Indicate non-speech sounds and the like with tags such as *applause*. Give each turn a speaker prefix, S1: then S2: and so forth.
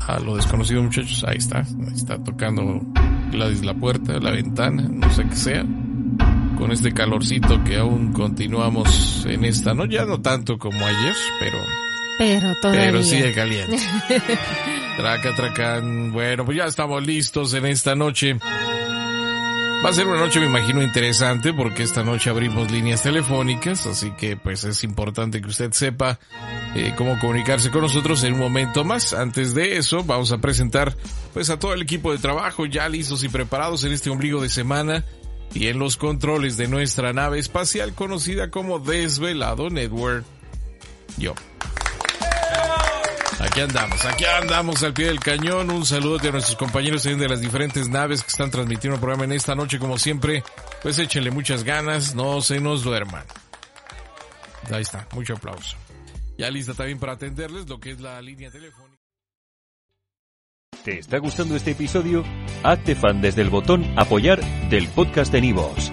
S1: a lo desconocido muchachos. Ahí está, ahí está tocando Gladys la puerta, la ventana, no sé qué sea. Con este calorcito que aún continuamos en esta, no ya no tanto como ayer, pero...
S2: Pero todavía.
S1: Pero sigue caliente. *laughs* Traca, tracan. Bueno, pues ya estamos listos en esta noche. Va a ser una noche, me imagino, interesante porque esta noche abrimos líneas telefónicas, así que pues es importante que usted sepa eh, cómo comunicarse con nosotros en un momento más. Antes de eso, vamos a presentar pues a todo el equipo de trabajo ya listos y preparados en este ombligo de semana y en los controles de nuestra nave espacial conocida como Desvelado Network. Yo. Aquí andamos, aquí andamos al pie del cañón. Un saludo a nuestros compañeros de las diferentes naves que están transmitiendo el programa en esta noche, como siempre. Pues échenle muchas ganas, no se nos duerman. Ahí está, mucho aplauso. Ya lista también para atenderles lo que es la línea telefónica.
S3: ¿Te está gustando este episodio? Hazte fan desde el botón apoyar del podcast de Nivos.